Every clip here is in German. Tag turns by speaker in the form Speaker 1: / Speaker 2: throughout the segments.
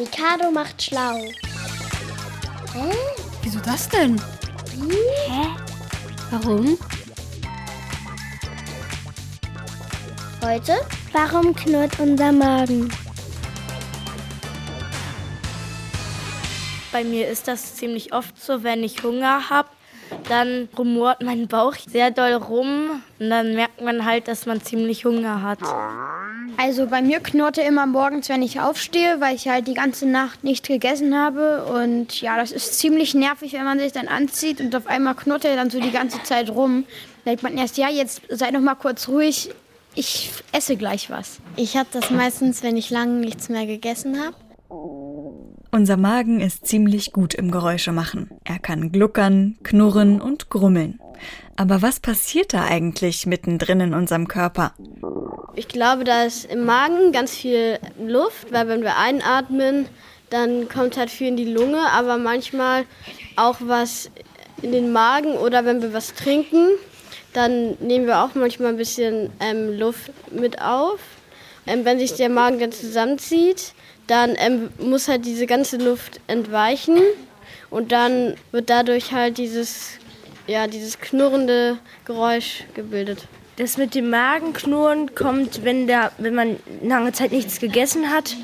Speaker 1: Mikado macht schlau.
Speaker 2: Hä? Wieso das denn?
Speaker 1: Hä?
Speaker 2: Warum?
Speaker 1: Heute? Warum knurrt unser Magen?
Speaker 3: Bei mir ist das ziemlich oft so, wenn ich Hunger habe, dann rumort mein Bauch sehr doll rum und dann merkt man halt, dass man ziemlich Hunger hat.
Speaker 2: Also bei mir knurrt er immer morgens, wenn ich aufstehe, weil ich halt die ganze Nacht nicht gegessen habe. Und ja, das ist ziemlich nervig, wenn man sich dann anzieht und auf einmal knurrt er dann so die ganze Zeit rum. Da denkt man erst, ja, jetzt sei doch mal kurz ruhig, ich esse gleich was.
Speaker 4: Ich habe das meistens, wenn ich lange nichts mehr gegessen habe.
Speaker 5: Unser Magen ist ziemlich gut im Geräusche machen. Er kann gluckern, knurren und grummeln. Aber was passiert da eigentlich mittendrin in unserem Körper?
Speaker 6: Ich glaube, da ist im Magen ganz viel Luft, weil wenn wir einatmen, dann kommt halt viel in die Lunge, aber manchmal auch was in den Magen oder wenn wir was trinken, dann nehmen wir auch manchmal ein bisschen ähm, Luft mit auf. Ähm, wenn sich der Magen dann zusammenzieht, dann ähm, muss halt diese ganze Luft entweichen und dann wird dadurch halt dieses, ja, dieses knurrende Geräusch gebildet.
Speaker 3: Das mit dem Magenknurren kommt, wenn, der, wenn man lange Zeit nichts gegessen hat,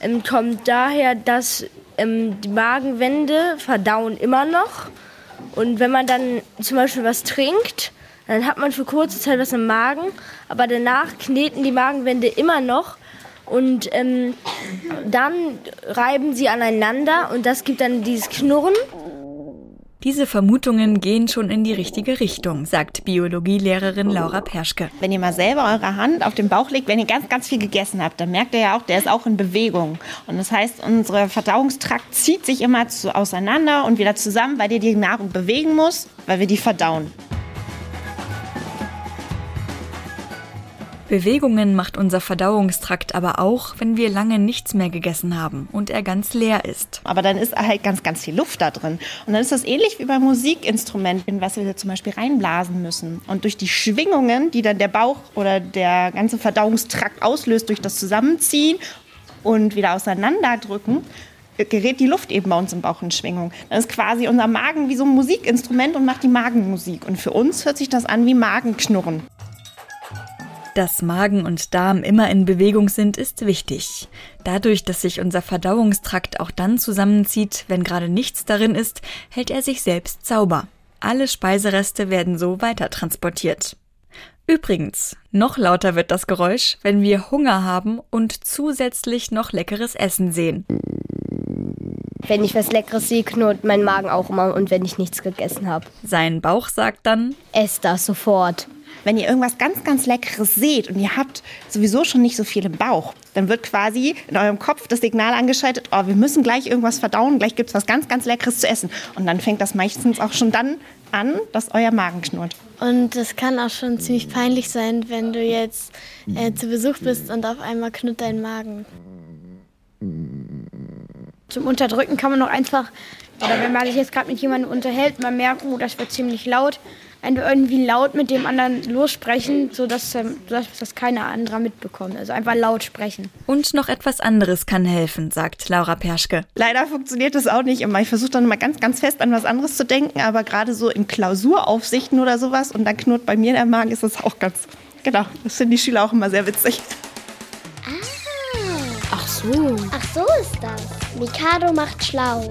Speaker 3: ähm, kommt daher, dass ähm, die Magenwände verdauen immer noch. Und wenn man dann zum Beispiel was trinkt, dann hat man für kurze Zeit was im Magen, aber danach kneten die Magenwände immer noch und ähm, dann reiben sie aneinander und das gibt dann dieses Knurren.
Speaker 5: Diese Vermutungen gehen schon in die richtige Richtung, sagt Biologielehrerin Laura Perschke.
Speaker 7: Wenn ihr mal selber eure Hand auf den Bauch legt, wenn ihr ganz, ganz viel gegessen habt, dann merkt ihr ja auch, der ist auch in Bewegung. Und das heißt, unser Verdauungstrakt zieht sich immer zu, auseinander und wieder zusammen, weil ihr die Nahrung bewegen muss, weil wir die verdauen.
Speaker 5: Bewegungen macht unser Verdauungstrakt aber auch, wenn wir lange nichts mehr gegessen haben und er ganz leer ist.
Speaker 7: Aber dann ist halt ganz, ganz viel Luft da drin. Und dann ist das ähnlich wie beim Musikinstrument, in was wir zum Beispiel reinblasen müssen. Und durch die Schwingungen, die dann der Bauch oder der ganze Verdauungstrakt auslöst, durch das Zusammenziehen und wieder auseinanderdrücken, gerät die Luft eben bei uns im Bauch in Schwingung. Dann ist quasi unser Magen wie so ein Musikinstrument und macht die Magenmusik. Und für uns hört sich das an wie Magenknurren.
Speaker 5: Dass Magen und Darm immer in Bewegung sind, ist wichtig. Dadurch, dass sich unser Verdauungstrakt auch dann zusammenzieht, wenn gerade nichts darin ist, hält er sich selbst sauber. Alle Speisereste werden so weiter transportiert. Übrigens, noch lauter wird das Geräusch, wenn wir Hunger haben und zusätzlich noch leckeres Essen sehen.
Speaker 8: Wenn ich was Leckeres sehe, knurrt mein Magen auch immer und wenn ich nichts gegessen habe.
Speaker 5: Sein Bauch sagt dann,
Speaker 8: ess das sofort.
Speaker 7: Wenn ihr irgendwas ganz, ganz Leckeres seht und ihr habt sowieso schon nicht so viel im Bauch, dann wird quasi in eurem Kopf das Signal angeschaltet, oh, wir müssen gleich irgendwas verdauen, gleich gibt es was ganz, ganz Leckeres zu essen. Und dann fängt das meistens auch schon dann an, dass euer Magen knurrt.
Speaker 4: Und es kann auch schon ziemlich peinlich sein, wenn du jetzt äh, zu Besuch bist und auf einmal knurrt dein Magen.
Speaker 2: Zum Unterdrücken kann man noch einfach, oder wenn man sich jetzt gerade mit jemandem unterhält, man merkt, oh, das wird ziemlich laut, wenn wir irgendwie laut mit dem anderen lossprechen, sodass, ähm, dass das keiner anderer mitbekommt. Also einfach laut sprechen.
Speaker 5: Und noch etwas anderes kann helfen, sagt Laura Perschke.
Speaker 7: Leider funktioniert das auch nicht immer. Ich versuche dann mal ganz, ganz fest an was anderes zu denken, aber gerade so in Klausuraufsichten oder sowas und dann knurrt bei mir der Magen, ist das auch ganz, genau, das finden die Schüler auch immer sehr witzig.
Speaker 1: Ah.
Speaker 2: Ach so.
Speaker 1: Ach so ist das. Mikado macht schlau.